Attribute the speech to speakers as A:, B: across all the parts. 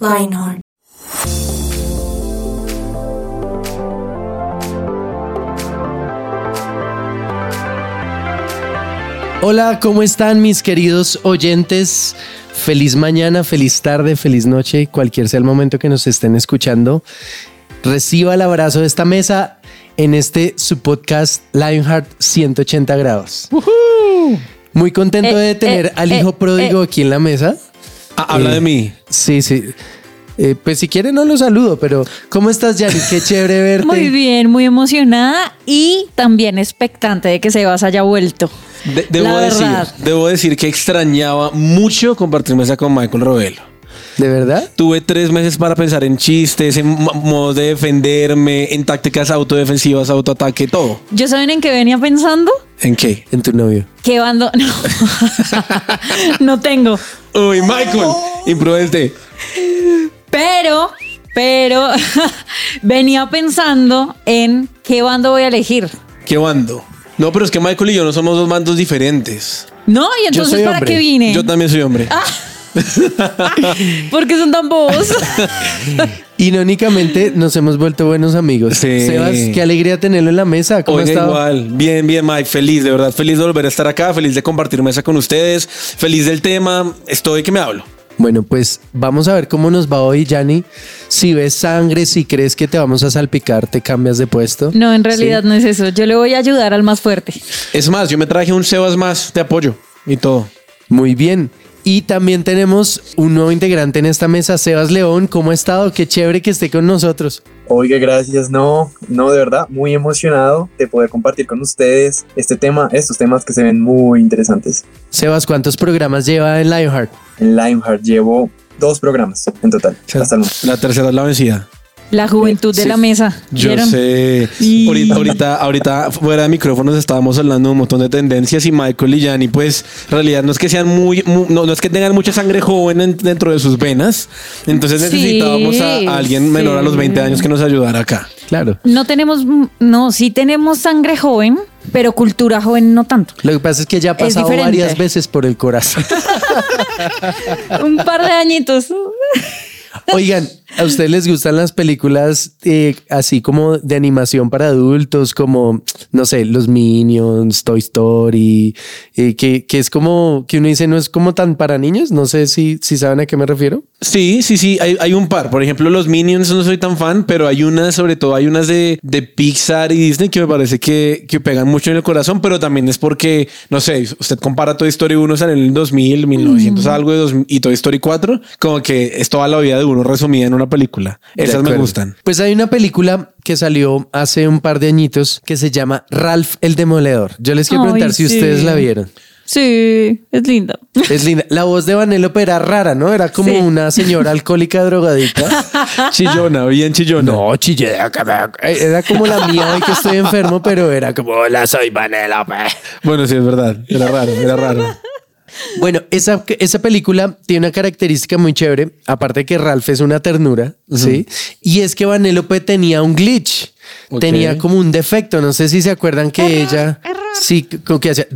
A: Lionheart.
B: Hola, ¿cómo están mis queridos oyentes? Feliz mañana, feliz tarde, feliz noche, cualquier sea el momento que nos estén escuchando. Reciba el abrazo de esta mesa en este su podcast Lionheart 180 grados. Muy contento
C: Eh,
B: de tener
C: eh,
B: al hijo
C: eh,
B: pródigo aquí en la mesa.
D: Ah, habla
B: Eh,
D: de mí.
B: Sí, sí. Eh, pues si quiere no lo saludo, pero ¿cómo estás, Yari? Qué chévere verte.
C: Muy bien, muy emocionada y también expectante de que Sebas haya vuelto.
D: De- debo,
C: La
D: decir,
C: verdad.
D: debo decir que extrañaba mucho compartir mesa con Michael Robelo.
B: ¿De verdad?
D: Tuve tres meses para pensar en chistes, en mo- modos de defenderme, en tácticas autodefensivas, autoataque, todo.
C: ¿Yo saben en qué venía pensando?
D: ¿En qué?
B: En tu novio.
C: ¿Qué bando? No, no tengo.
D: Uy, Michael, imprudente.
C: Pero, pero venía pensando en qué bando voy a elegir.
D: ¿Qué bando? No, pero es que Michael y yo no somos dos bandos diferentes.
C: No, y entonces ¿para
B: hombre.
C: qué vine?
D: Yo también soy hombre.
C: ¿Por qué son tan bobos?
B: Irónicamente nos hemos vuelto buenos amigos.
D: Sí.
B: Sebas, qué alegría tenerlo en la mesa. ¿Cómo
D: Oiga,
B: ha estado?
D: igual. Bien, bien, Mike. Feliz, de verdad. Feliz de volver a estar acá. Feliz de compartir mesa con ustedes. Feliz del tema. Estoy que me hablo.
B: Bueno, pues vamos a ver cómo nos va hoy, Yanni. Si ves sangre, si crees que te vamos a salpicar, te cambias de puesto.
C: No, en realidad no es eso. Yo le voy a ayudar al más fuerte.
D: Es más, yo me traje un Sebas más de apoyo y todo.
B: Muy bien. Y también tenemos un nuevo integrante en esta mesa, Sebas León. ¿Cómo ha estado? Qué chévere que esté con nosotros.
E: Oiga, gracias. No, no, de verdad, muy emocionado de poder compartir con ustedes este tema, estos temas que se ven muy interesantes.
B: Sebas, ¿cuántos programas lleva en Lionheart?
E: En Lionheart llevo dos programas en total, hasta el.
D: La tercera es la vencida.
C: La juventud de
E: Sí.
C: la mesa.
D: Yo sé.
C: Y-
D: Ahorita, ahorita, ahorita fuera de micrófonos estábamos hablando de un montón de tendencias y Michael y Yanni, pues, en realidad no es que sean muy, mu- no, no es que tengan mucha sangre joven en- dentro de sus venas. Entonces
C: Sí,
D: necesitábamos a, a alguien menor a los
C: sí.
D: 20 años que nos ayudara acá.
B: Claro.
C: No tenemos, no, sí tenemos sangre joven, pero cultura joven no tanto.
B: Lo que pasa es que ya ha pasado varias veces por el corazón.
C: Un par de añitos.
B: Oigan, ¿a ustedes les gustan las películas eh, así como de animación para adultos, como, no sé, los Minions, Toy Story, eh, que, que es como, que uno dice, no es como tan para niños? No sé si, si saben a qué me refiero.
D: Sí, sí, sí, hay, hay un par. Por ejemplo, los Minions no soy tan fan, pero hay unas, sobre todo hay unas de, de Pixar y Disney que me parece que, que pegan mucho en el corazón, pero también es porque, no sé, usted compara Toy Story 1 sale en el 2000, 1900 algo de 2000, y Toy Story 4, como que es toda la vida de uno resumida en una película. Esas me gustan.
B: Pues hay una película que salió hace un par de añitos que se llama Ralph el Demoledor. Yo les quiero
C: Ay,
B: preguntar si ustedes la vieron.
C: Sí, es linda.
B: Es linda. La voz de Vanellope era rara, ¿no? Era como
C: Sí.
B: una señora alcohólica drogadita.
D: Chillona, bien chillona.
B: No, chille. Era como la mía hoy que estoy enfermo, pero era como, hola, soy Vanellope.
D: Bueno, sí, es verdad. Era raro, era raro.
B: Bueno, esa, esa película tiene una característica muy chévere, aparte de que Ralph es una ternura, ¿sí? Y es que Vanellope tenía un glitch, Tenía como un defecto, no sé si se acuerdan que ella, sí, como que hacía...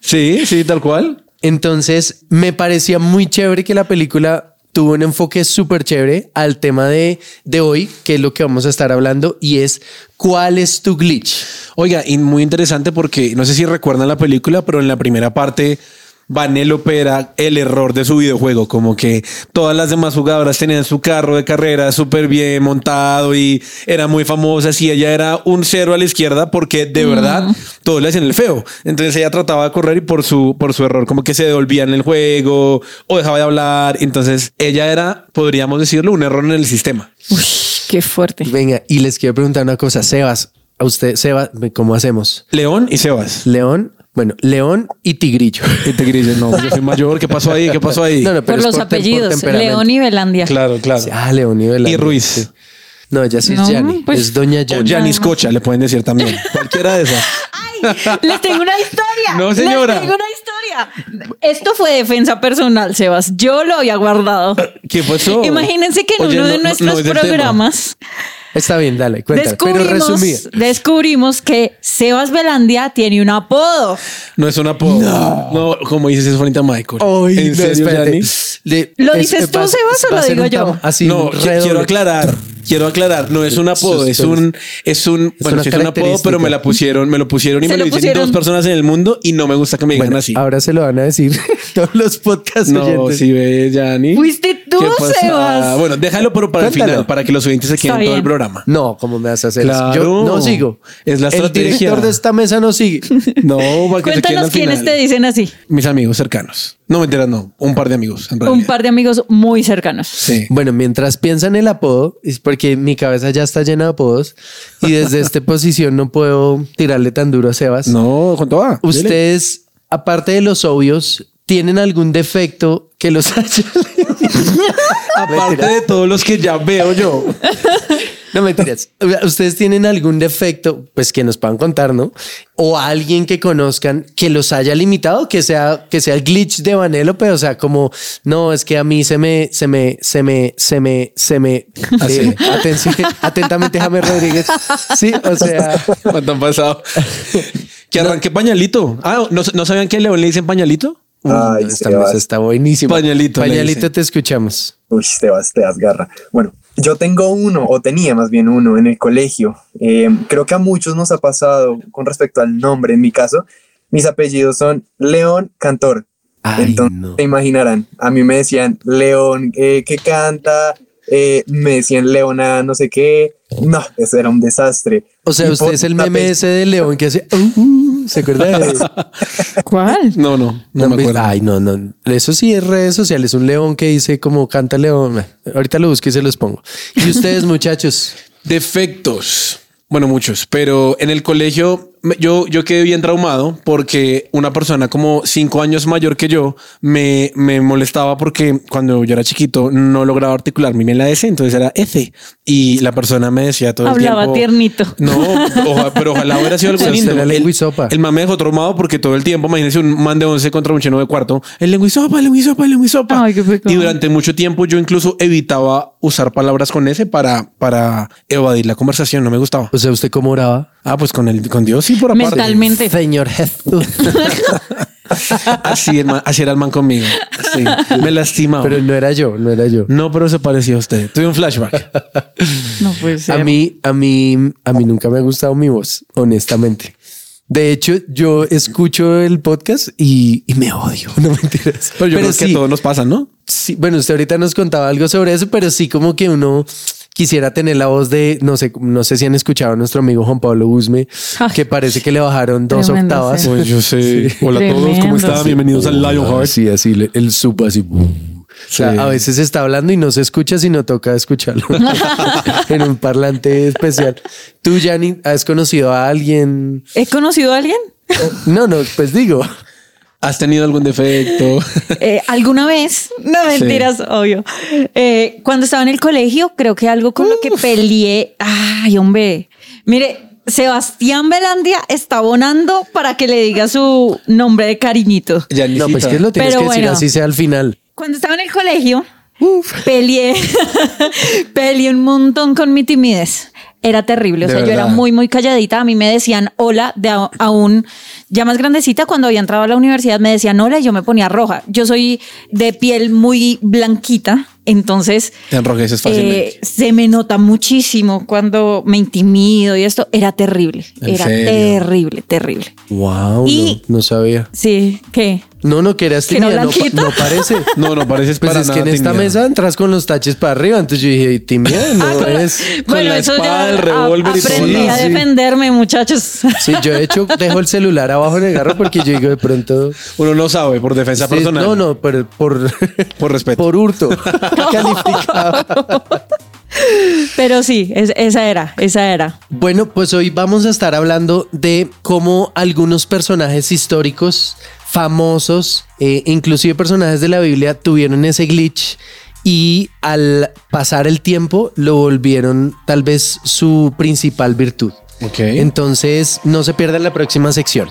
D: Sí, sí, tal cual.
B: Entonces, me parecía muy chévere que la película tuvo un enfoque súper chévere al tema de, de hoy, que es lo que vamos a estar hablando, y es ¿cuál es tu glitch?
D: Oiga, y muy interesante porque no sé si recuerdan la película, pero en la primera parte Vanellope era el error de su videojuego, como que todas las demás jugadoras tenían su carro de carrera súper bien montado y era muy famosa, y ella era un cero a la izquierda porque de verdad todos le hacían el feo. Entonces ella trataba de correr y por su, por su error como que se devolvía en el juego o dejaba de hablar. Entonces ella era, podríamos decirlo, un error en el sistema.
C: Uy, qué fuerte.
B: Venga, y les quiero preguntar una cosa, Sebas, a usted, Sebas, ¿cómo hacemos?
D: León y Sebas.
B: León, bueno, León y Tigrillo.
D: Y te grises, no, yo soy mayor. ¿Qué pasó ahí? ¿Qué pasó ahí?
B: No, no, pero
C: Por los apellidos. León y Belandia.
D: Claro, claro.
B: Ah, León y Velandia.
D: Y Ruiz.
B: No, ella sí es
C: No, pues-
B: es Doña
D: O
B: Yanni.
D: Janis Cocha, le pueden decir también. Cualquiera de esas.
C: Les tengo una historia.
D: No, señora.
C: Les tengo una historia. Esto fue defensa personal, Sebas. Yo lo había guardado.
D: ¿Qué pasó?
C: Imagínense que en
D: Oye,
C: uno
D: no-
C: de nuestros
D: tema.
B: Está bien, dale, cuéntale. Pero
C: descubrimos,
B: resumida.
C: descubrimos que Sebas Velandia tiene un apodo.
D: No es un apodo. No, como dices, es bonita Michael.
B: Ay,
D: ¿En
B: no,
D: serio,
B: espérate.
D: Yanni?
B: Le-
C: ¿Lo
B: es-
C: dices tú,
B: va-
C: Sebas, o
B: va a
C: lo
B: ser
C: digo
B: un
C: yo?
B: tam- Así,
D: no,
B: un
D: qui-
B: redoble.
D: quiero aclarar. Quiero aclarar, no es un apodo, es un, es un,
B: Es
D: bueno,
B: una
D: sí es un apodo,
B: característica.
D: pero me la pusieron, me lo pusieron y
C: Se
D: me lo,
C: lo
D: dicen
C: pusieron.
D: dos personas en el mundo y no me gusta que me digan
B: Bueno,
D: así.
B: ahora se lo van a decir todos los podcasts
D: No,
B: oyentes.
D: si ves, Yanni.
C: Fuiste tú,
D: ¿Qué pasa?
C: Sebas.
D: Bueno, déjalo pero para el final, para que los oyentes se
C: Está
D: queden todo el
C: bien.
D: programa.
B: No, ¿cómo me vas a hacer?
D: Claro.
B: Yo no sigo.
D: Es la
B: El
D: estrategia.
B: director de esta mesa no sigue.
D: No, para que
C: Cuéntanos quiénes te dicen así.
D: Mis amigos cercanos. No, mentira, no. Un par de amigos, en realidad.
C: Un par de amigos muy cercanos.
D: Sí.
B: Bueno, mientras piensan el apodo, es porque mi cabeza ya está llena de apodos y desde esta posición no puedo tirarle tan duro a Sebas.
D: No, ¿cuánto va? Dele.
B: Ustedes, aparte de los obvios, ¿tienen algún defecto que los haya?
D: Aparte de todos los que ya veo yo.
B: No mentiras. Ustedes tienen algún defecto, pues que nos puedan contar, ¿no? O alguien que conozcan que los haya limitado, que sea, que sea el glitch de Vanellope, o sea, como, no, es que a mí se me, se me, se me, se me, se me,
D: Así.
B: eh, atención, atentamente James Rodríguez. Sí, o sea,
D: ¿Cuánto han pasado? Que arranque pañalito. Ah, ¿no, ¿no sabían que León le dicen pañalito?
E: Ay,
B: esta
E: Sebas.
B: mesa está buenísima.
D: Pañalito,
B: Pañalito, te escuchamos.
E: Uy, te vas, te das garra. Bueno, yo tengo uno, o tenía más bien uno en el colegio. Eh, creo que a muchos nos ha pasado con respecto al nombre. En mi caso, mis apellidos son León Cantor.
B: Ay,
E: Entonces,
B: no.
E: te imaginarán, a mí me decían León eh, que canta, eh, me decían Leona no sé qué. No, eso era un desastre.
B: O sea,
E: Y
B: usted es el meme ese de León que hace, "Uh, uh", ¿se acuerda de eso?
C: ¿Cuál?
D: No, no, no
B: han
D: me acuerdo.
B: Ay, no, no. Eso sí es redes sociales. Un león que dice como canta león. Ahorita lo busco y se los pongo. Y ustedes, muchachos.
D: Defectos. Bueno, muchos, pero en el colegio yo, yo quedé bien traumado porque una persona como cinco años mayor que yo me, me molestaba porque cuando yo era chiquito no lograba articular mi bien la S, entonces era F. Y la persona me decía todo
C: Hablaba
D: el tiempo.
C: tiernito.
D: No, oja- pero ojalá hubiera sido algo lindo. El, el man me dejó traumado porque todo el tiempo, imagínense un man de 11 contra un chino de cuarto. El lenguisopa, el lenguisopa, el lenguisopa.
C: Ay, qué
D: y durante mucho tiempo yo incluso evitaba usar palabras con S para, para evadir la conversación. No me gustaba.
B: O sea, ¿usted cómo oraba?
D: Ah, pues con el con Dios sí por aparte.
C: Mentalmente.
B: Señor Jesús.
D: Así, el man- así era el man conmigo. Sí, me lastimaba.
B: Pero no era yo, no era yo.
D: no, pero se parecía a usted. Tuve un flashback.
C: No puede ser.
B: A mí, a mí, a mí nunca me ha gustado mi voz, honestamente. De hecho, yo escucho el podcast y, y me odio. No mentiras.
D: Pero yo creo que a todos nos pasa, ¿no?
B: Sí, bueno, usted ahorita nos contaba algo sobre eso, pero sí como que uno quisiera tener la voz de, no sé, no sé si han escuchado a nuestro amigo Juan Pablo Guzme,
C: Ay.
B: que parece que le bajaron dos
C: Tremendo,
B: octavas.
C: sí.
D: Pues yo sé. Hola a todos, ¿cómo están? Bienvenidos al Lionheart.
B: Sí, así, el sub así. O sea,
D: Sí.
B: a veces está hablando y no se escucha, sino toca escucharlo en un parlante especial. ¿Tú, Yanni, has conocido a alguien?
C: ¿He conocido a alguien?
B: No, no, pues digo.
D: ¿Has tenido algún defecto?
C: Eh, ¿Alguna vez? No, mentiras, obvio. Eh, cuando estaba en el colegio, creo que algo con lo que peleé. Ay, hombre. Mire, Sebastián Velandia está abonando para que le diga su nombre de cariñito.
B: No, pues que lo tienes
C: Pero
B: que decir
C: bueno.
B: así sea al final.
C: Cuando estaba en el colegio, peleé, peleé un montón con mi timidez. Era terrible. O sea, yo era muy, muy calladita. A mí me decían hola de a- aún ya más grandecita. Cuando había entrado a la universidad me decían hola y yo me ponía roja. Yo soy de piel muy blanquita. Entonces,
D: Te enrojeces fácilmente.
C: eh, se me nota muchísimo cuando me intimido y esto. Era terrible.
D: ¿En
C: Era
D: serio?
C: terrible, terrible.
B: Wow,
C: Y-
B: no, no sabía.
C: Sí, ¿qué?
B: No, no, que eras
C: ¿Que era
B: tímida, no,
C: blanquita?
B: no parece.
D: No, no pareces
B: Pues
D: para
B: es que
D: nada
B: en esta
D: tímida.
B: mesa entras con los taches para arriba, entonces yo dije, tímida, no
C: Ah, con la-
B: es.
C: bueno,
D: la
C: eso
D: espada,
C: ya
D: el revólver y todo.
C: aprendí a
B: Sí.
C: defenderme, muchachos.
B: Sí, yo de hecho dejo el celular abajo en el garro porque yo digo de pronto.
D: Uno no sabe por defensa
B: Sí,
D: personal.
B: no, no, por, por,
D: Por respeto.
B: por hurto calificado.
C: Pero sí, es- esa era, esa era.
B: Bueno, pues hoy vamos a estar hablando de cómo algunos personajes históricos famosos, eh, inclusive personajes de la Biblia, tuvieron ese glitch y al pasar el tiempo lo volvieron tal vez su principal virtud.
D: Ok.
B: Entonces, no se pierda la próxima sección.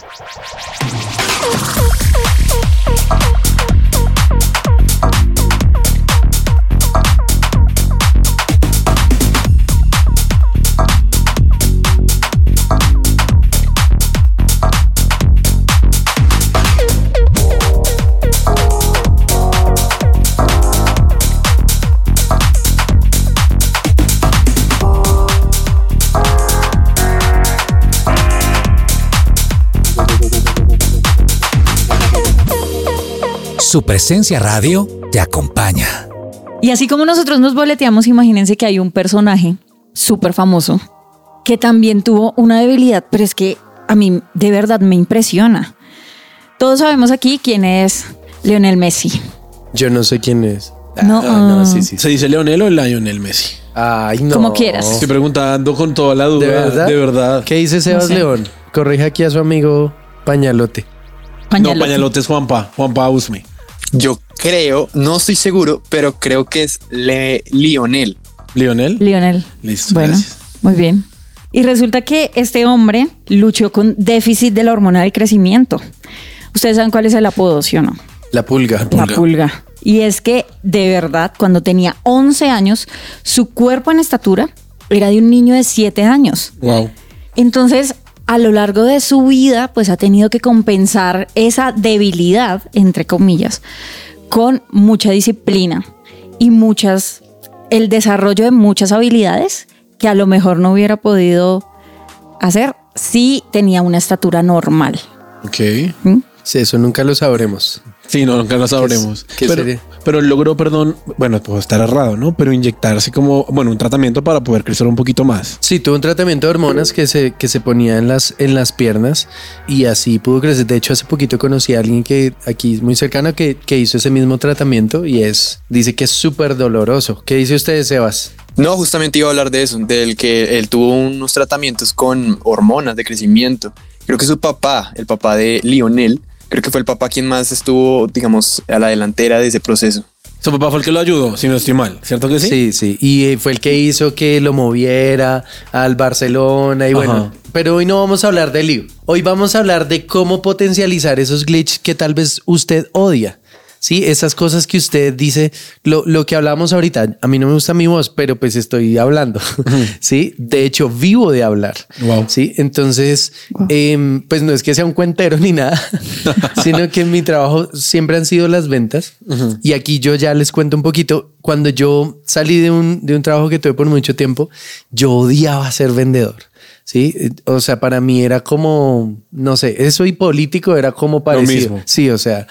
A: Su presencia radio te acompaña.
C: Y así como nosotros nos boleteamos, imagínense que hay un personaje súper famoso que también tuvo una debilidad, pero es que a mí de verdad me impresiona. Todos sabemos aquí quién es Lionel Messi.
B: Yo no sé quién es.
C: No,
B: Ah, no, sí, sí.
D: ¿Se dice Leonel o Lionel Messi?
B: Ay, no.
C: Como quieras.
D: Estoy preguntando con toda la duda.
B: ¿De verdad?
D: De verdad.
B: ¿Qué dice Sebas
C: sé.
B: León? Corrige aquí a su amigo Pañalote.
C: Pañalote.
D: No, pañalote es Juanpa. Juanpa Usme.
F: Yo creo, no estoy seguro, pero creo que es Le Lionel.
D: ¿Lionel?
C: Lionel.
D: Listo,
C: Bueno,
D: gracias.
C: muy bien. Y resulta que este hombre luchó con déficit de la hormona del crecimiento. Ustedes saben cuál es el apodo, ¿sí o no?
B: La pulga.
C: La pulga. Y es que, de verdad, cuando tenía 11 años, su cuerpo en estatura era de un niño de 7 años.
D: Wow.
C: Entonces, a lo largo de su vida, pues ha tenido que compensar esa debilidad, entre comillas, con mucha disciplina y muchas, el desarrollo de muchas habilidades que a lo mejor no hubiera podido hacer si tenía una estatura normal.
D: Ok.
C: ¿Mm?
B: Sí, eso nunca lo sabremos.
D: Sí, no, nunca lo sabremos.
B: qué
D: pero,
B: sería?
D: pero él logró, perdón, bueno, puedo estar errado, ¿no? Pero inyectarse como, bueno, un tratamiento para poder crecer un poquito más.
B: Sí, tuvo un tratamiento de hormonas que se, que se ponía en las, en las piernas y así pudo crecer. De hecho, hace poquito conocí a alguien que aquí es muy cercano que, que hizo ese mismo tratamiento y es, dice que es súper doloroso. ¿Qué dice usted, Sebas?
F: No, justamente iba a hablar de eso, del que él tuvo unos tratamientos con hormonas de crecimiento. Creo que su papá, el papá de Lionel, creo que fue el papá quien más estuvo, digamos, a la delantera de ese proceso.
D: Su papá fue el que lo ayudó, si no estoy mal, ¿cierto que sí?
B: Sí, sí. Y eh, fue el que hizo que lo moviera al Barcelona y bueno.
D: Ajá.
B: Pero hoy no vamos a hablar de lío. Hoy vamos a hablar de cómo potencializar esos glitches que tal vez usted odia. Sí, esas cosas que usted dice, lo, lo que hablábamos ahorita, a mí no me gusta mi voz, pero pues estoy hablando. Sí, de hecho vivo de hablar.
D: Wow.
B: Sí, entonces, em, pues no es que sea un cuentero ni nada, sino que mi trabajo siempre han sido las ventas. Y aquí yo ya les cuento un poquito. Cuando yo salí de un, de un trabajo que tuve por mucho tiempo, yo odiaba ser vendedor. Sí, o sea, para mí era como, no sé, eso y político era como parecido.
D: mismo.
B: Sí, o sea,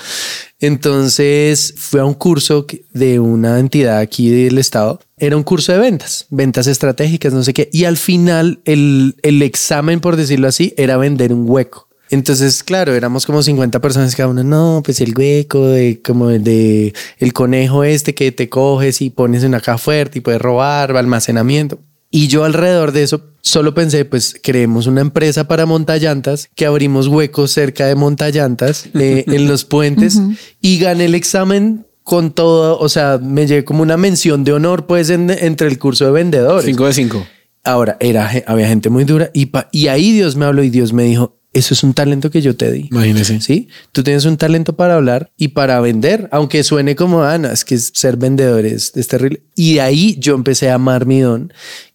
B: entonces fui a un curso de una entidad aquí del estado. Era un curso de ventas, ventas estratégicas, no sé qué. Y al final el, el examen, por decirlo así, era vender un hueco. Entonces, claro, éramos como 50 personas cada uno. No, pues el hueco de como el de el conejo este que te coges y pones en una caja fuerte y puedes robar, almacenamiento. Y yo alrededor de eso solo pensé, pues creemos una empresa para montallantas, que abrimos huecos cerca de montallantas eh, en los puentes y gané el examen con todo, o sea, me llevé como una mención de honor pues en- entre el curso de vendedores.
D: 5 de 5.
B: Ahora, era, había gente muy dura y, pa- y ahí Dios me habló y Dios me dijo, eso es un talento que yo te di.
D: Imagínese.
B: Sí, tú tienes un talento para hablar y para vender, aunque suene como Ana, es que ser vendedor es, es terrible. Y de ahí yo empecé a amar mi don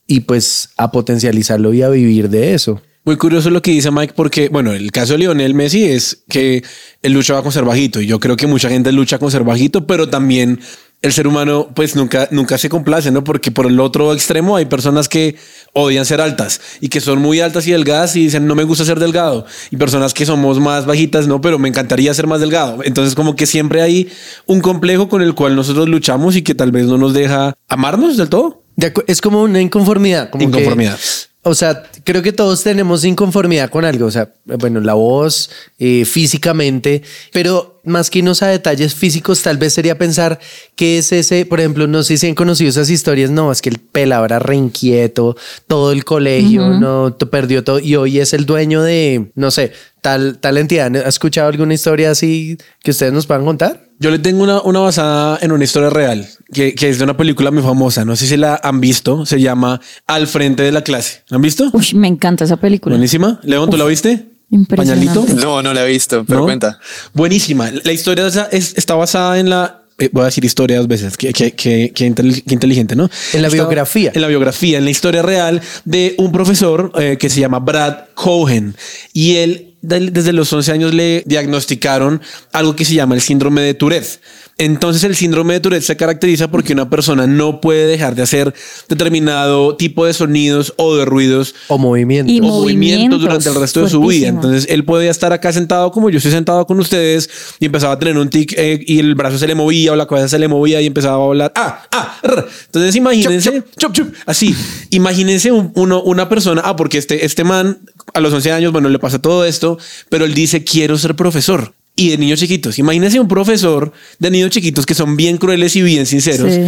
B: y pues a potencializarlo y a vivir de eso.
D: Muy curioso lo que dice Mike, porque, bueno, el caso de Lionel Messi es que él luchaba con ser bajito. Y yo creo que mucha gente lucha con ser bajito, pero también el ser humano, pues nunca, nunca se complace, ¿no? Porque por el otro extremo hay personas que odian ser altas y que son muy altas y delgadas y dicen, no me gusta ser delgado. Y personas que somos más bajitas, no, pero me encantaría ser más delgado. Entonces, como que siempre hay un complejo con el cual nosotros luchamos y que tal vez no nos deja amarnos del todo.
B: Es como una inconformidad. Como que-. O sea, creo que todos tenemos inconformidad con algo. O sea, bueno, la voz, eh, físicamente, pero más que irnos a detalles físicos, tal vez sería pensar que es ese, por ejemplo, no sé si han conocido esas historias. No, es que el pelado era re inquieto, todo el colegio, no t- perdió todo y hoy es el dueño de, no sé, tal, tal entidad. ¿Ha escuchado alguna historia así que ustedes nos puedan contar?
D: Yo le tengo una, una basada en una historia real, que, que es de una película muy famosa. No sé si la han visto. Se llama Al frente de la clase. ¿La han visto?
C: Uy, me encanta esa película.
D: Buenísima. León, ¿tú la viste?
C: Impresionante.
D: Pañalito.
F: No, no la he visto, pero
D: ¿No?
F: cuenta.
D: Buenísima. La historia esa es- está basada en la. eh, voy a decir historia dos veces. Qué, qué- qué- qué intel- qué inteligente, ¿no?
B: En la
D: Está-
B: biografía.
D: En la biografía, en la historia real de un profesor eh, que se llama Brad Cohen. Y él, desde los 11 años, le diagnosticaron algo que se llama el síndrome de Tourette. Entonces, el síndrome de Tourette se caracteriza porque una persona no puede dejar de hacer determinado tipo de sonidos o de ruidos
B: O movimiento.
C: Y
D: o movimientos
C: movimientos,
D: durante el resto de su vida. Entonces él podía estar acá sentado como yo estoy sentado con ustedes y empezaba a tener un tic eh, y el brazo se le movía o la cabeza se le movía y empezaba a hablar. Ah, ah, rr. Entonces imagínense, chup, chup, así, imagínense un- uno, una persona, ah, porque este, este man a los 11 años, bueno, le pasa todo esto, pero él dice, quiero ser profesor. Y de niños chiquitos. Imagínense un profesor de niños chiquitos que son bien crueles y bien sinceros,
C: Sí.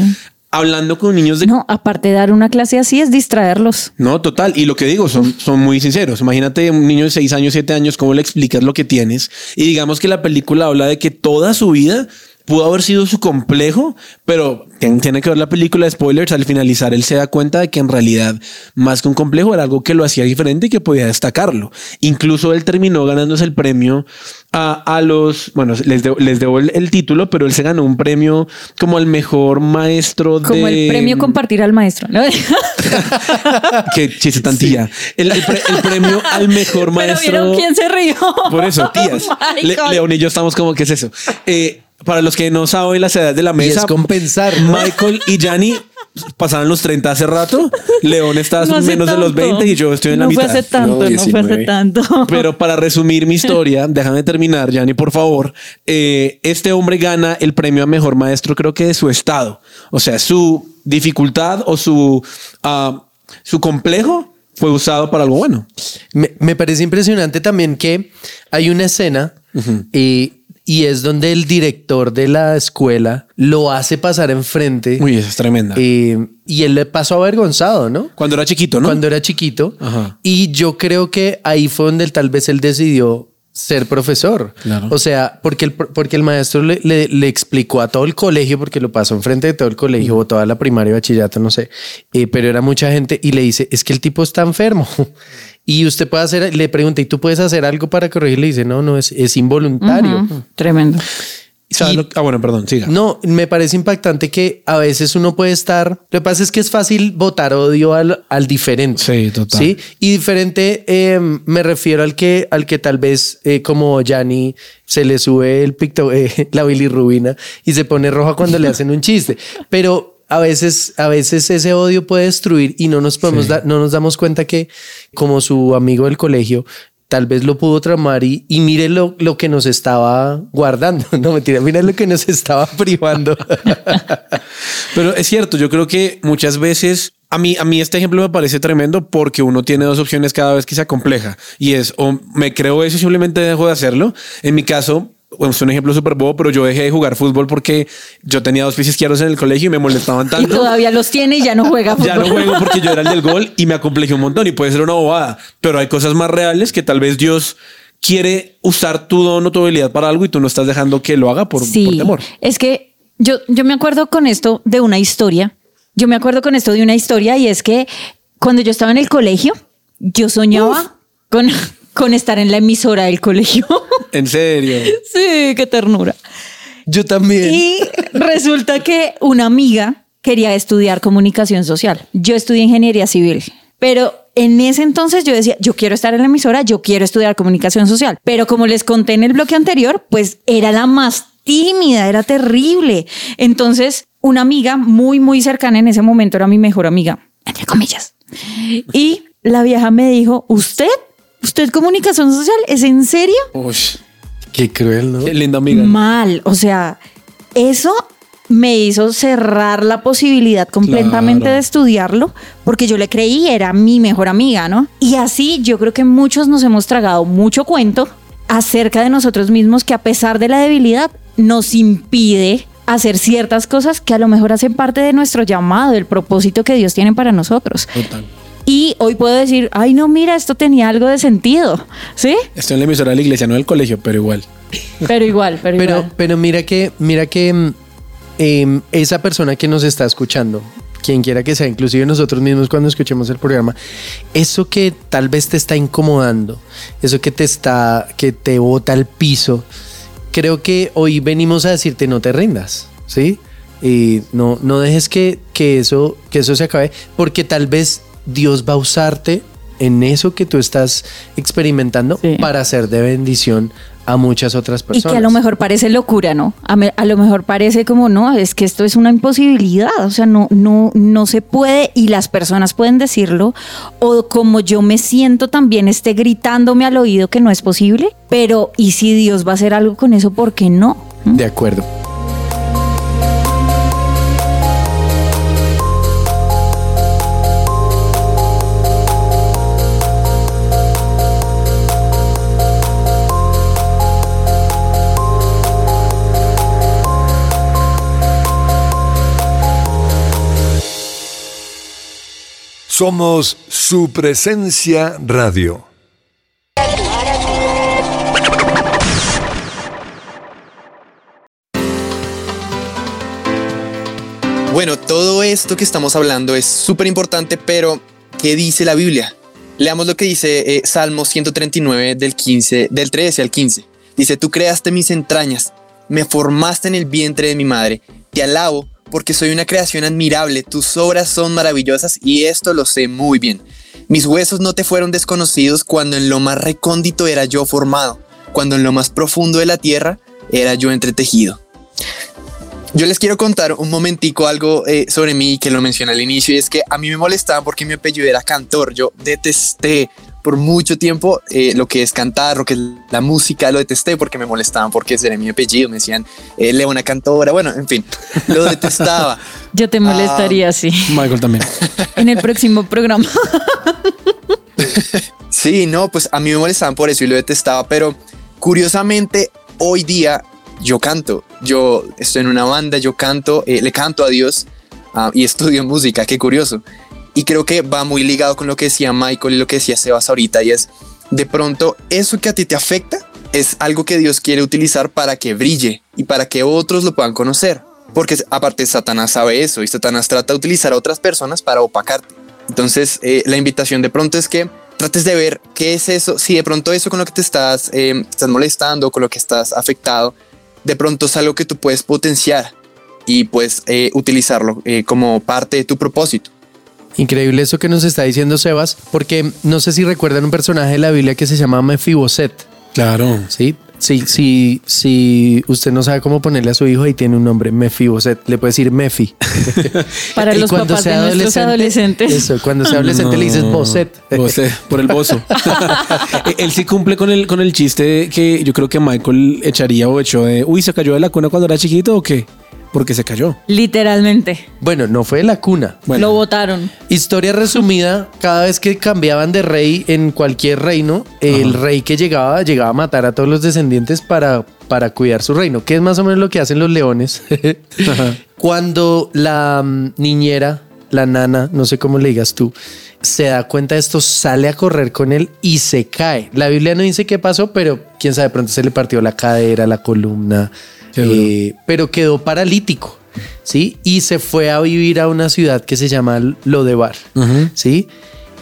D: hablando con niños de
C: No, aparte de dar una clase así es distraerlos.
D: no, total. Y lo que digo, son, son muy sinceros. Imagínate un niño de 6 años, 7 años, cómo le explicas lo que tienes. Y digamos que la película habla de que toda su vida pudo haber sido su complejo, pero tiene que ver la película de spoilers, al finalizar él se da cuenta de que en realidad más que un complejo era algo que lo hacía diferente y que podía destacarlo. Incluso él terminó ganándose el premio a, a los, bueno, les, debo- les debo el, el título, pero él se ganó un premio como el mejor maestro
C: Como
D: de...
C: el premio compartir al maestro. ¿no?
D: Qué chiste tan tía. El, el pre- el premio al mejor
C: Pero
D: maestro.
C: vieron quién se rió.
D: Por eso, tías. Le-
C: Michael.
D: León y yo estamos como, ¿qué es eso? Eh, para los que no saben las edades de la
B: Y
D: mesa,
B: es compensar. ¿no?
D: Michael y Yanni pasaron los 30 hace rato. León está
C: No
D: menos de los
C: tanto.
D: 20 y yo estoy en la
C: no
D: mitad.
C: fue hace tanto,
F: No,
C: no, fue hace
F: 19.
C: tanto.
D: Pero para resumir mi historia, déjame terminar, Yanni, por favor. Eh, este hombre gana el premio a mejor maestro, creo que de su estado. O sea, su dificultad o su, ah, su complejo fue usado para algo bueno.
B: Me, me parece impresionante también que hay una escena eh, y es donde el director de la escuela lo hace pasar enfrente
D: Uy, esa es tremenda.
B: eh, y él le pasó avergonzado, ¿no?
D: Cuando era chiquito, ¿no?
B: Cuando era chiquito.
D: Ajá.
B: Y yo creo que ahí fue donde tal vez él decidió ser profesor.
D: Claro.
B: O sea, porque el, porque el maestro le, le- le explicó a todo el colegio, porque lo pasó enfrente de todo el colegio o toda la primaria, bachillerato, no sé, eh, pero era mucha gente y le dice, es que el tipo está enfermo. Y usted puede hacer, le pregunta, ¿y tú puedes hacer algo para corregirle? Y dice, no, no, es, es involuntario.
C: Tremendo.
D: ¿Sabes
B: Y-
D: lo- Ah, bueno, perdón, siga.
B: No, me parece impactante que a veces uno puede estar. Lo que pasa es que es fácil votar odio al, al diferente.
D: Sí, total.
B: Sí, y diferente eh, me refiero al que, al que tal vez, eh, como Yanni, se le sube el picto, eh, la bilirrubina y se pone roja cuando le hacen un chiste. Pero a veces, a veces ese odio puede destruir y no nos podemos dar, no nos damos cuenta que, como su amigo del colegio, tal vez lo pudo tramar y, y mire lo, lo que nos estaba guardando. No mentira, mire lo que nos estaba privando.
D: Pero es cierto, yo creo que muchas veces a mí, a mí este ejemplo me parece tremendo porque uno tiene dos opciones cada vez que se acompleja y es o me creo eso y simplemente dejo de hacerlo. En mi caso, bueno, es un ejemplo súper bobo, pero yo dejé de jugar fútbol porque yo tenía dos pies izquierdos en el colegio y me molestaban
C: Y
D: tanto.
C: todavía los tiene y ya no juega fútbol.
D: Ya no juego porque yo era el del gol y me acomplejé un montón y puede ser una bobada, pero hay cosas más reales que tal vez Dios quiere usar tu don o tu habilidad para algo y tú no estás dejando que lo haga por,
C: sí,
D: por temor.
C: es que yo, yo me acuerdo con esto de una historia. Yo me acuerdo con esto de una historia y es que cuando yo estaba en el colegio, yo soñaba con, con estar en la emisora del colegio.
D: En serio.
C: sí, qué ternura.
B: Yo también.
C: Y resulta que una amiga quería estudiar comunicación social. Yo estudié ingeniería civil, pero en ese entonces yo decía, yo quiero estar en la emisora, yo quiero estudiar comunicación social. Pero como les conté en el bloque anterior, pues era la más tímida, era terrible. Entonces, una amiga muy, muy cercana en ese momento era mi mejor amiga, entre comillas. Y la vieja me dijo, ¿usted? ¿Usted comunicación social? ¿Es en serio?
D: Uy,
B: Qué cruel, ¿no?
D: qué linda amiga.
C: mal. O sea, eso me hizo cerrar la posibilidad completamente
D: Claro.
C: de estudiarlo porque yo le creí, era mi mejor amiga, ¿no? Y así yo creo que muchos nos hemos tragado mucho cuento acerca de nosotros mismos que a pesar de la debilidad nos impide hacer ciertas cosas que a lo mejor hacen parte de nuestro llamado, del propósito que Dios tiene para nosotros.
D: Total.
C: Y hoy puedo decir, ay no, mira, esto tenía algo de sentido, ¿sí?
D: Estoy en la emisora de la iglesia, no del colegio, pero igual.
C: Pero igual, pero,
B: Pero,
C: igual.
B: pero mira que, mira que mm, em, esa persona que nos está escuchando, quien quiera que sea, inclusive nosotros mismos cuando escuchemos el programa, eso que tal vez te está incomodando, eso que te está, que te bota al piso, creo que hoy venimos a decirte no te rindas, ¿sí? Y no, no dejes que, que eso, que eso se acabe, porque tal vez Dios va a usarte en eso que tú estás experimentando
C: Sí.
B: para ser de bendición a muchas otras
C: Y
B: personas.
C: que a lo mejor parece locura, ¿no? A, me- a lo mejor parece como, no, es que esto es una imposibilidad, o sea, no, no, no se puede y las personas pueden decirlo, o como yo me siento también esté gritándome al oído que no es posible, pero ¿y si Dios va a hacer algo con eso? ¿Por qué no?
B: De acuerdo.
G: Somos su presencia radio.
F: Bueno, todo esto que estamos hablando es súper importante, pero ¿qué dice la Biblia? Leamos lo que dice eh, Salmo 139 del 15, del 13 al 15. Dice, tú creaste mis entrañas, me formaste en el vientre de mi madre. Te alabo porque soy una creación admirable, tus obras son maravillosas y esto lo sé muy bien. Mis huesos no te fueron desconocidos cuando en lo más recóndito era yo formado, cuando en lo más profundo de la tierra era yo entretejido. Yo les quiero contar un momentico algo eh, sobre mí que lo mencioné al inicio y es que a mí me molestaba porque mi apellido era cantor. Yo detesté por mucho tiempo eh, lo que es cantar, lo que es la música, lo detesté porque me molestaban porque ese era mi apellido. Me decían eh, Leona Cantora. Bueno, en fin, lo detestaba.
C: Yo te molestaría así
D: Michael también.
C: en el próximo programa.
F: Sí, no, pues a mí me molestaban por eso y lo detestaba, pero curiosamente hoy día yo canto, yo estoy en una banda, yo canto, eh, le canto a Dios ah, y estudio música, qué curioso. Y creo que va muy ligado con lo que decía Michael y lo que decía Sebas ahorita y es, de pronto, eso que a ti te afecta es algo que Dios quiere utilizar para que brille y para que otros lo puedan conocer. Porque aparte Satanás sabe eso y Satanás trata de utilizar a otras personas para opacarte. Entonces, eh, la invitación de pronto es que trates de ver qué es eso, si de pronto eso con lo que te estás, eh, estás molestando, con lo que estás afectado, de pronto es algo que tú puedes potenciar y puedes eh, utilizarlo como parte de tu propósito.
B: Increíble eso que nos está diciendo Sebas, porque no sé si recuerdan un personaje de la Biblia que se llama Mefiboset.
D: Claro.
B: Sí, sí, sí, si usted no sabe cómo ponerle a su hijo, ahí tiene un nombre, Mefiboset. Le puede decir Mefi.
C: Para
B: Y
C: los
B: cuando
C: papás de
B: sea
C: nuestros adolescentes.
B: Eso, cuando sea adolescente le dices Boset.
D: Boset, por el bozo. Él sí cumple con el, con el chiste que yo creo que Michael echaría o echó de, uy, ¿se cayó de la cuna cuando era chiquito o qué? Porque se cayó.
C: Literalmente.
B: Bueno, no fue de la cuna.
D: Bueno.
C: Lo votaron.
B: Historia resumida, cada vez que cambiaban de rey en cualquier reino, el rey que llegaba llegaba a matar a todos los descendientes para, para cuidar su reino, que es más o menos lo que hacen los leones. Cuando la mm, niñera, la nana, no sé cómo le digas tú, se da cuenta de esto, sale a correr con él y se cae. La Biblia no dice qué pasó, pero quién sabe, de pronto se le partió la cadera, la columna. Eh, pero quedó paralítico. ¿sí? Y se fue a vivir a una ciudad que se llama Lodebar, ¿sí?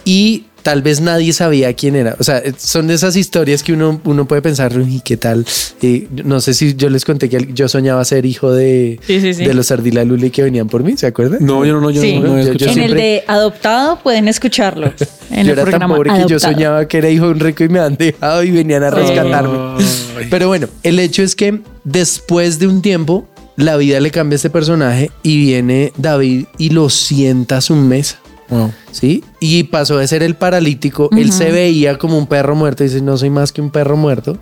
B: Y tal vez nadie sabía quién era. O sea, son de esas historias que uno, uno puede pensar, ¿y qué tal? Eh, no sé si yo les conté que yo soñaba ser hijo de,
C: Sí, sí, sí.
B: de los Ardila Luli que venían por mí, ¿se acuerdan?
D: No, yo no, no, yo
C: Sí.
D: no, no
B: Yo-
C: en el de adoptado pueden escucharlo. En
B: yo
C: el
B: era tan pobre que yo soñaba que era hijo de un rico y me han dejado y venían a rescatarme.
D: Ay.
B: Pero bueno, el hecho es que después de un tiempo, la vida le cambia a este personaje y viene David y lo sienta a su mesa.
D: Wow.
B: ¿Sí? Y pasó de ser el paralítico, él se veía como un perro muerto, dice, no soy más que un perro muerto,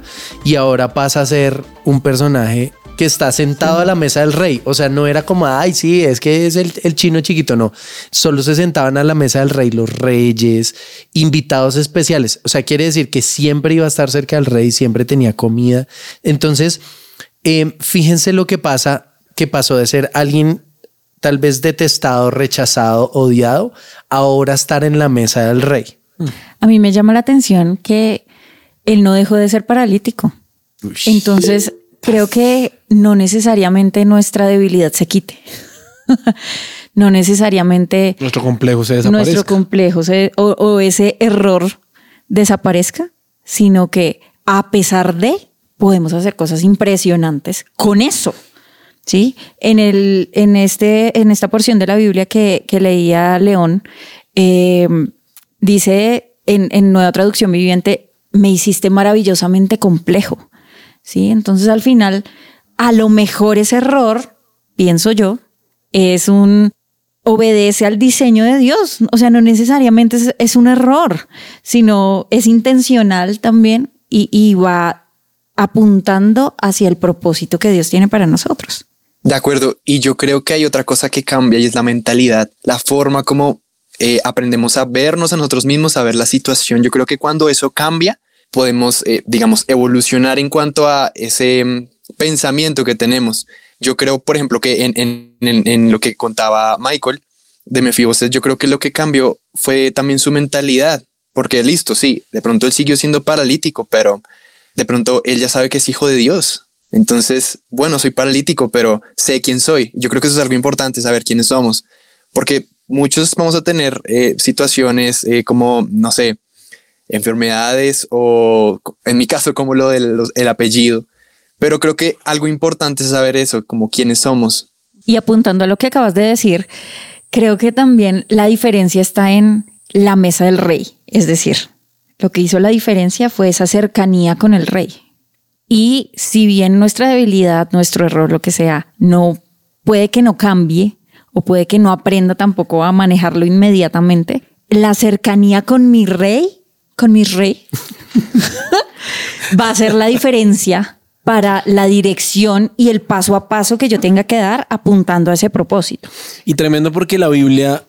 B: y ahora pasa a ser un personaje que está sentado a la mesa del rey. O sea, no era como, ay, sí, es que es el, el chino chiquito, no. Solo se sentaban a la mesa del rey los reyes, invitados especiales. O sea, quiere decir que siempre iba a estar cerca del rey, siempre tenía comida. Entonces, eh, fíjense lo que pasa, que pasó de ser alguien tal vez detestado, rechazado, odiado, ahora estar en la mesa del rey.
C: A mí me llama la atención que él no dejó de ser paralítico. Entonces, creo que no necesariamente nuestra debilidad se quite. no necesariamente
D: Nuestro complejo se desaparece.
C: nuestro complejo se- o, o ese error desaparezca, sino que a pesar de, podemos hacer cosas impresionantes con eso. ¿Sí? En, el, en, este, en esta porción de la Biblia que, que leía León, eh, dice en, en Nueva Traducción Viviente, me hiciste maravillosamente complejo. ¿Sí? Entonces al final, a lo mejor ese error, pienso yo, es un obedece al diseño de Dios. O sea, no necesariamente es, es un error, sino es intencional también y, y va apuntando hacia el propósito que Dios tiene para nosotros.
F: De acuerdo, y yo creo que hay otra cosa que cambia y es la mentalidad, la forma como eh, aprendemos a vernos a nosotros mismos, a ver la situación. Yo creo que cuando eso cambia, podemos, eh, digamos, evolucionar en cuanto a ese mm, pensamiento que tenemos. Yo creo, por ejemplo, que en, lo que contaba Michael de Mefiboset, yo creo que lo que cambió fue también su mentalidad, porque listo, sí, de pronto él siguió siendo paralítico, pero de pronto él ya sabe que es hijo de Dios. Entonces, bueno, soy paralítico, pero sé quién soy. Yo creo que eso es algo importante, saber quiénes somos, porque muchos vamos a tener eh, situaciones eh, como, no sé, enfermedades o en mi caso como lo del apellido. Pero creo que algo importante es saber eso, como quiénes somos.
C: Y apuntando a lo que acabas de decir, creo que también la diferencia está en la mesa del rey. Es decir, lo que hizo la diferencia fue esa cercanía con el rey. Y si bien nuestra debilidad, nuestro error, lo que sea, no puede que no cambie o puede que no aprenda tampoco a manejarlo inmediatamente, la cercanía con mi rey, con mi rey, va a ser la diferencia para la dirección y el paso a paso que yo tenga que dar apuntando a ese propósito.
D: Y tremendo porque la Biblia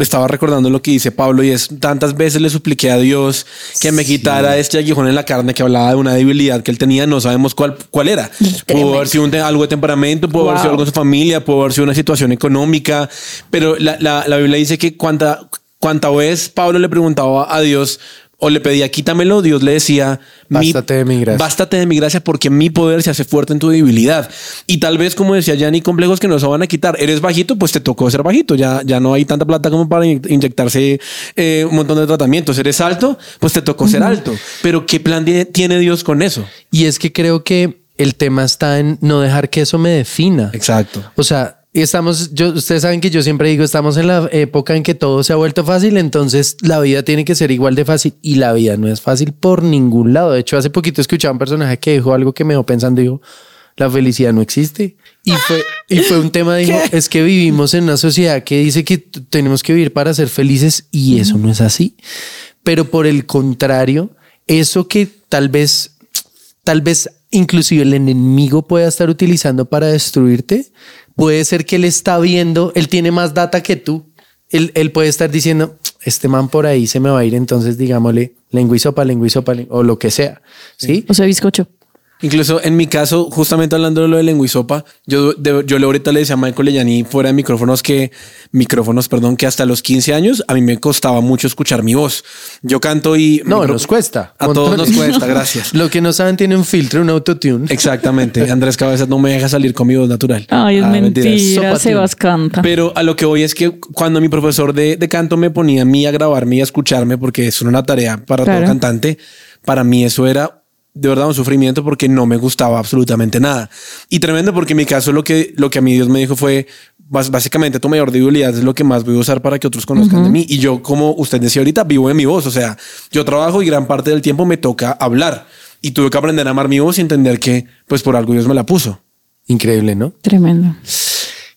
D: estaba recordando lo que dice Pablo y es tantas veces le supliqué a Dios que me quitara este aguijón en la carne que hablaba de una debilidad que él tenía, no sabemos cuál, cuál era. Pudo haber sido un algo de temperamento, pudo haber sido algo de su familia, pudo haber sido una situación económica, pero la, la- la Biblia dice que cuanta, cuanta vez Pablo le preguntaba a Dios o le pedía quítamelo, Dios le decía,
B: Bástate de mi gracia.
D: Bástate de mi gracia porque mi poder se hace fuerte en tu debilidad. Y tal vez, como decía Yanni, complejos que no se van a quitar. Eres bajito, pues te tocó ser bajito. Ya, ya no hay tanta plata como para in- inyectarse eh, un montón de tratamientos. Eres alto, pues te tocó ser alto. Pero ¿qué plan tiene Dios con eso?
B: Y es que creo que el tema está en no dejar que eso me defina.
D: Exacto.
B: O sea, estamos, yo, ustedes saben que yo siempre digo, estamos en la época en que todo se ha vuelto fácil, entonces la vida tiene que ser igual de fácil y la vida no es fácil por ningún lado. De hecho, hace poquito escuchaba un personaje que dijo algo que me dejó pensando, dijo, la felicidad no existe. Y fue, y fue un tema, dijo, es que vivimos en una sociedad que dice que tenemos que vivir para ser felices y eso no es así. Pero por el contrario, eso que tal vez tal vez inclusive el enemigo pueda estar utilizando para destruirte, puede ser que él está viendo, él tiene más data que tú. Él, él puede estar diciendo, este man por ahí se me va a ir, entonces digámosle lengua y sopa, lengua y sopa, len- o lo que sea. ¿Sí?
C: O sea, bizcocho.
D: Incluso en mi caso, justamente hablando de lo de lengua y sopa, yo, de- yo le ahorita le decía a Michael Leyani fuera de micrófonos que, micrófonos, perdón, que hasta los 15 años a mí me costaba mucho escuchar mi voz. Yo canto y...
B: No,
D: micro-
B: nos cuesta.
D: A todos nos cuesta, gracias.
B: Lo que no saben tiene un filtro, un autotune.
D: Exactamente. Andrés Cabezas no me deja salir con mi voz natural.
C: Ay, es
D: Ah,
C: mentira,
B: Sopa
C: Sebas canta.
D: Pero a lo que voy es que cuando mi profesor de, de canto me ponía a mí a grabarme y a escucharme, porque es una tarea para
C: Claro.
D: todo cantante, para mí eso era de verdad un sufrimiento porque no me gustaba absolutamente nada. Y tremendo porque en mi caso lo que, lo que a mí Dios me dijo fue, básicamente tu mayor debilidad es lo que más voy a usar para que otros conozcan de mí. Y yo, como usted decía ahorita, vivo en mi voz. O sea, yo trabajo y gran parte del tiempo me toca hablar. Y tuve que aprender a amar mi voz y entender que, pues por algo Dios me la puso.
B: Increíble, ¿no?
C: Tremendo.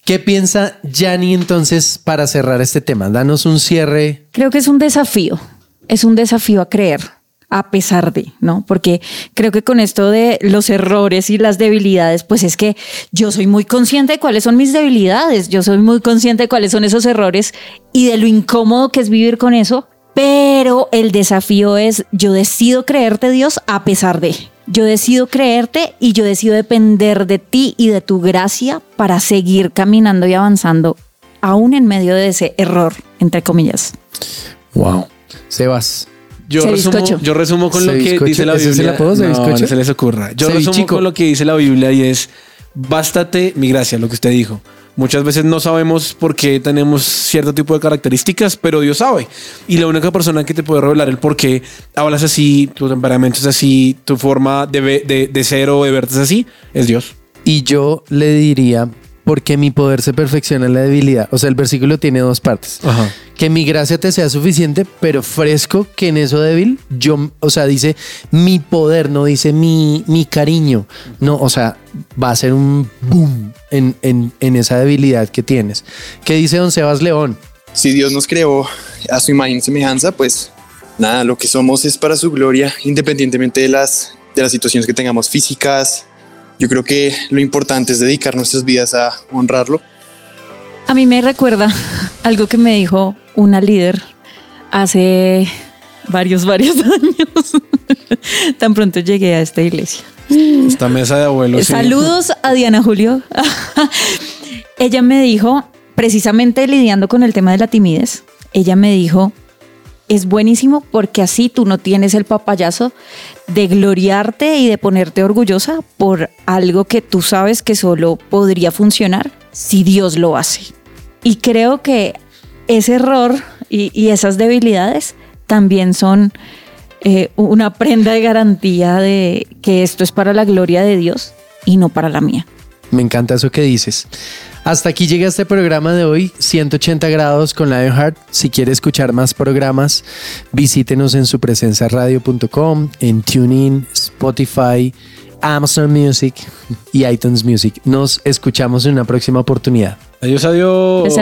B: ¿Qué piensa Yanni entonces para cerrar este tema? Danos un cierre.
C: Creo que es un desafío, es un desafío a creer, a pesar de, ¿no? Porque creo que con esto de los errores y las debilidades, pues es que yo soy muy consciente de cuáles son mis debilidades, yo soy muy consciente de cuáles son esos errores y de lo incómodo que es vivir con eso, pero el desafío es, yo decido creerte Dios a pesar de. Yo decido creerte y yo decido depender de ti y de tu gracia para seguir caminando y avanzando, aún en medio de ese error, entre comillas.
B: Wow. Sebas,
D: Yo resumo, yo resumo con lo
B: ¿Se
D: que
B: bizcocho?
D: dice la
B: ¿Ese
D: Biblia.
B: es el apodo, se
D: no, no se les ocurra. Yo
B: Se
D: resumo
B: bichico.
D: con lo que dice la Biblia y es bástate mi gracia, lo que usted dijo. Muchas veces no sabemos por qué tenemos cierto tipo de características, pero Dios sabe. Y la única persona que te puede revelar el por qué hablas así, tu temperamento es así, tu forma de, de, de ser o de verte es así, es Dios.
B: Y yo le diría, porque mi poder se perfecciona en la debilidad. O sea, el versículo tiene dos partes.
D: Ajá.
B: Que mi gracia te sea suficiente, pero fresco que en eso débil, yo, o sea, dice mi poder, no dice mi, mi cariño. No, o sea, va a ser un boom en, en, en esa debilidad que tienes. ¿Qué dice don Sebas León?
F: Si Dios nos creó a su imagen y semejanza, pues nada, lo que somos es para su gloria, independientemente de las, de las situaciones que tengamos físicas. Yo creo que lo importante es dedicar nuestras vidas a honrarlo.
C: A mí me recuerda algo que me dijo una líder hace varios, varios años. Tan pronto llegué a esta iglesia.
D: Esta mesa de abuelos. sí.
C: Saludos a Diana Julio. ella me dijo, precisamente lidiando con el tema de la timidez, ella me dijo, es buenísimo porque así tú no tienes el papayazo de gloriarte y de ponerte orgullosa por algo que tú sabes que solo podría funcionar si Dios lo hace. Y creo que ese error y, esas debilidades también son eh, una prenda de garantía de que esto es para la gloria de Dios y no para la mía.
B: Me encanta eso que dices. Hasta aquí llega este programa de hoy, 180 grados con Lionheart. Si quiere escuchar más programas, visítenos en supresenciaradio.com, en TuneIn, Spotify, Amazon Music y iTunes Music. Nos escuchamos en una próxima oportunidad.
D: Adiós, adiós.